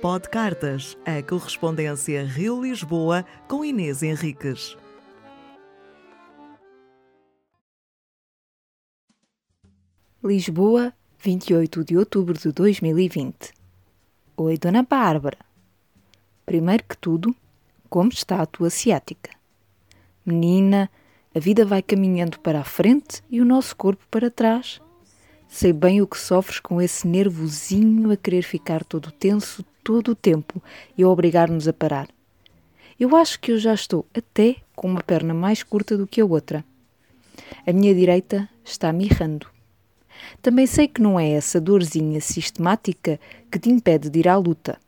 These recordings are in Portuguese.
Pod Cartas, a correspondência Rio-Lisboa com Inês Henriques. Lisboa, 28 de outubro de 2020. Oi, Dona Bárbara. Primeiro que tudo, como está a tua ciática? Menina, a vida vai caminhando para a frente e o nosso corpo para trás. Sei bem o que sofres com esse nervosinho a querer ficar todo tenso todo o tempo e a obrigar-nos a parar. Eu acho que eu já estou até com uma perna mais curta do que a outra. A minha direita está mirrando. Também sei que não é essa dorzinha sistemática que te impede de ir à luta.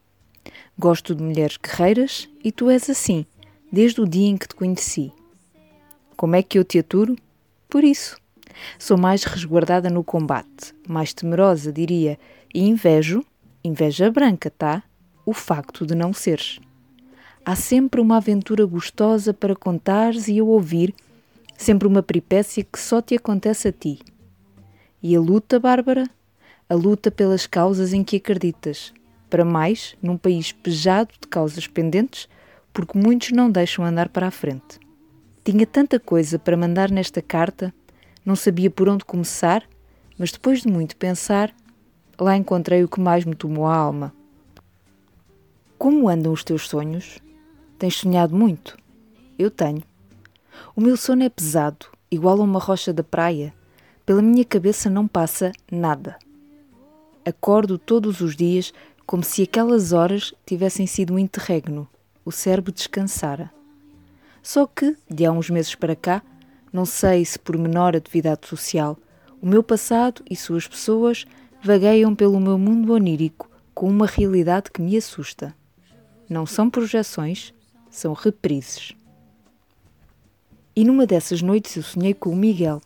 Gosto de mulheres guerreiras e tu és assim, desde o dia em que te conheci. Como é que eu te aturo? Por isso. Sou mais resguardada no combate, mais temerosa, diria, e invejo, inveja branca, tá? O facto de não seres. Há sempre uma aventura gostosa para contares e eu ouvir, sempre uma peripécia que só te acontece a ti. E a luta, Bárbara? A luta pelas causas em que acreditas. Para mais, num país pejado de causas pendentes, porque muitos não deixam andar para a frente. Tinha tanta coisa para mandar nesta carta, não sabia por onde começar, mas depois de muito pensar, lá encontrei o que mais me tomou a alma. Como andam os teus sonhos? Tens sonhado muito? Eu tenho. O meu sono é pesado, igual a uma rocha da praia pela minha cabeça não passa nada. Acordo todos os dias como se aquelas horas tivessem sido um interregno, o cérebro descansara. Só que, de há uns meses para cá, não sei se por menor atividade social, o meu passado e suas pessoas vagueiam pelo meu mundo onírico com uma realidade que me assusta. Não são projeções, são reprises. E numa dessas noites eu sonhei com o Miguel,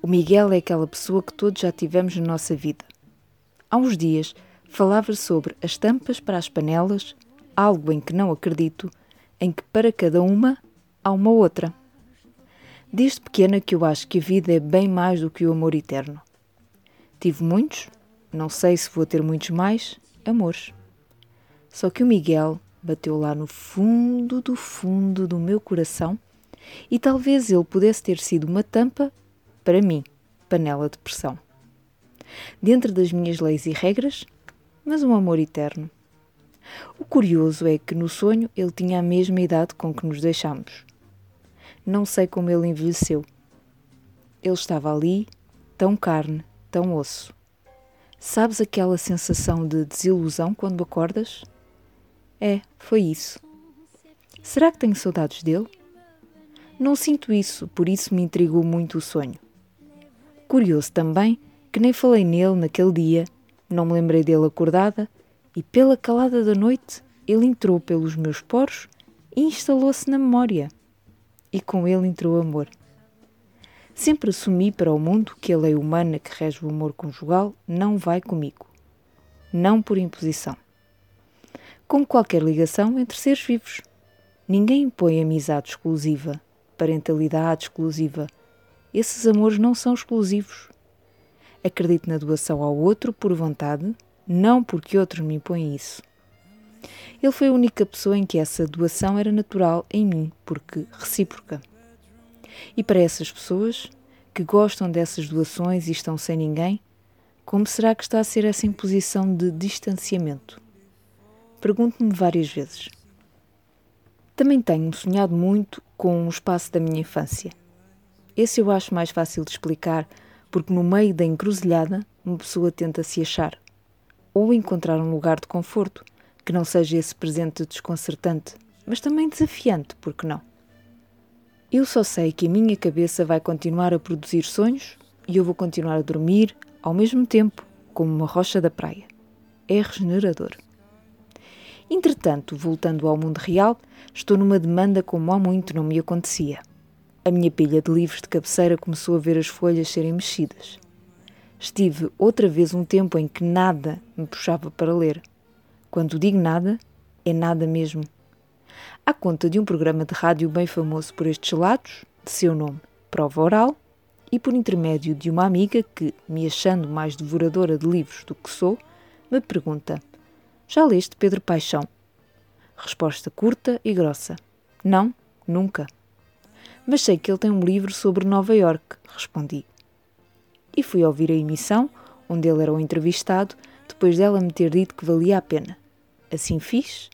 o Miguel é aquela pessoa que todos já tivemos na nossa vida. Há uns dias falava sobre as tampas para as panelas, algo em que não acredito, em que para cada uma há uma outra. Desde pequena que eu acho que a vida é bem mais do que o amor eterno. Tive muitos, não sei se vou ter muitos mais, amores. Só que o Miguel bateu lá no fundo do fundo do meu coração e talvez ele pudesse ter sido uma tampa para mim, panela de pressão. Dentro das minhas leis e regras, mas um amor eterno. O curioso é que no sonho ele tinha a mesma idade com que nos deixamos. Não sei como ele envelheceu. Ele estava ali, tão carne, tão osso. Sabes aquela sensação de desilusão quando acordas? É, foi isso. Será que tenho saudades dele? Não sinto isso, por isso me intrigou muito o sonho. Curioso também que nem falei nele naquele dia, não me lembrei dele acordada, e pela calada da noite ele entrou pelos meus poros e instalou-se na memória. E com ele entrou o amor. Sempre assumi para o mundo que a lei humana que rege o amor conjugal não vai comigo. Não por imposição. Como qualquer ligação entre seres vivos. Ninguém impõe amizade exclusiva, parentalidade exclusiva, esses amores não são exclusivos. Acredito na doação ao outro por vontade, não porque outro me impõe isso. Ele foi a única pessoa em que essa doação era natural em mim, porque recíproca. E para essas pessoas que gostam dessas doações e estão sem ninguém, como será que está a ser essa imposição de distanciamento? Pergunto-me várias vezes. Também tenho sonhado muito com o espaço da minha infância. Esse eu acho mais fácil de explicar, porque no meio da encruzilhada uma pessoa tenta se achar ou encontrar um lugar de conforto que não seja esse presente desconcertante, mas também desafiante, porque não? Eu só sei que a minha cabeça vai continuar a produzir sonhos e eu vou continuar a dormir ao mesmo tempo como uma rocha da praia. É regenerador. Entretanto, voltando ao mundo real, estou numa demanda como há muito não me acontecia. A minha pilha de livros de cabeceira começou a ver as folhas serem mexidas. Estive outra vez um tempo em que nada me puxava para ler. Quando digo nada, é nada mesmo. À conta de um programa de rádio bem famoso por estes lados, de seu nome, Prova Oral, e por intermédio de uma amiga que, me achando mais devoradora de livros do que sou, me pergunta: Já leste Pedro Paixão? Resposta curta e grossa: Não, nunca. Mas sei que ele tem um livro sobre Nova York, respondi. E fui ouvir a emissão, onde ele era o entrevistado, depois dela me ter dito que valia a pena. Assim fiz.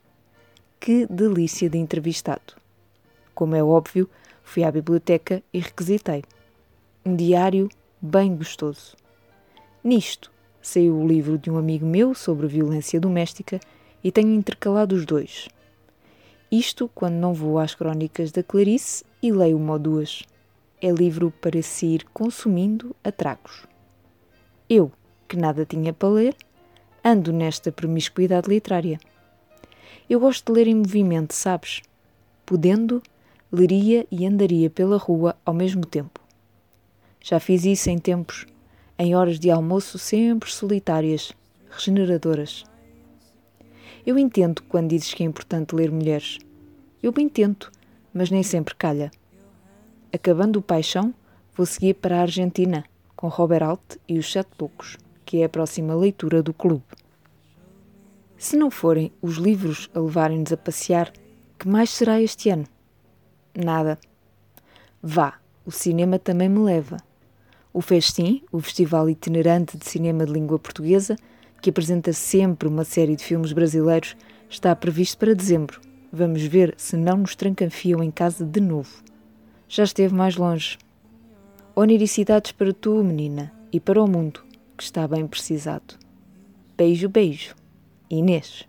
Que delícia de entrevistado! Como é óbvio, fui à biblioteca e requisitei. Um diário bem gostoso. Nisto, saiu o livro de um amigo meu sobre violência doméstica e tenho intercalado os dois. Isto quando não vou às crónicas da Clarice e leio uma ou duas. É livro para se ir consumindo a tragos. Eu, que nada tinha para ler, ando nesta promiscuidade literária. Eu gosto de ler em movimento, sabes? Podendo, leria e andaria pela rua ao mesmo tempo. Já fiz isso em tempos em horas de almoço sempre solitárias, regeneradoras. Eu entendo quando dizes que é importante ler mulheres. Eu bem tento, mas nem sempre calha. Acabando o Paixão, vou seguir para a Argentina, com Robert Alt e os Sete Loucos, que é a próxima leitura do clube. Se não forem os livros a levarem-nos a passear, que mais será este ano? Nada. Vá, o cinema também me leva. O Festim, o Festival Itinerante de Cinema de Língua Portuguesa, que apresenta sempre uma série de filmes brasileiros, está previsto para dezembro. Vamos ver se não nos trancanfiam em casa de novo. Já esteve mais longe. Oniricidades para tu, menina, e para o mundo, que está bem precisado. Beijo, beijo. Inês.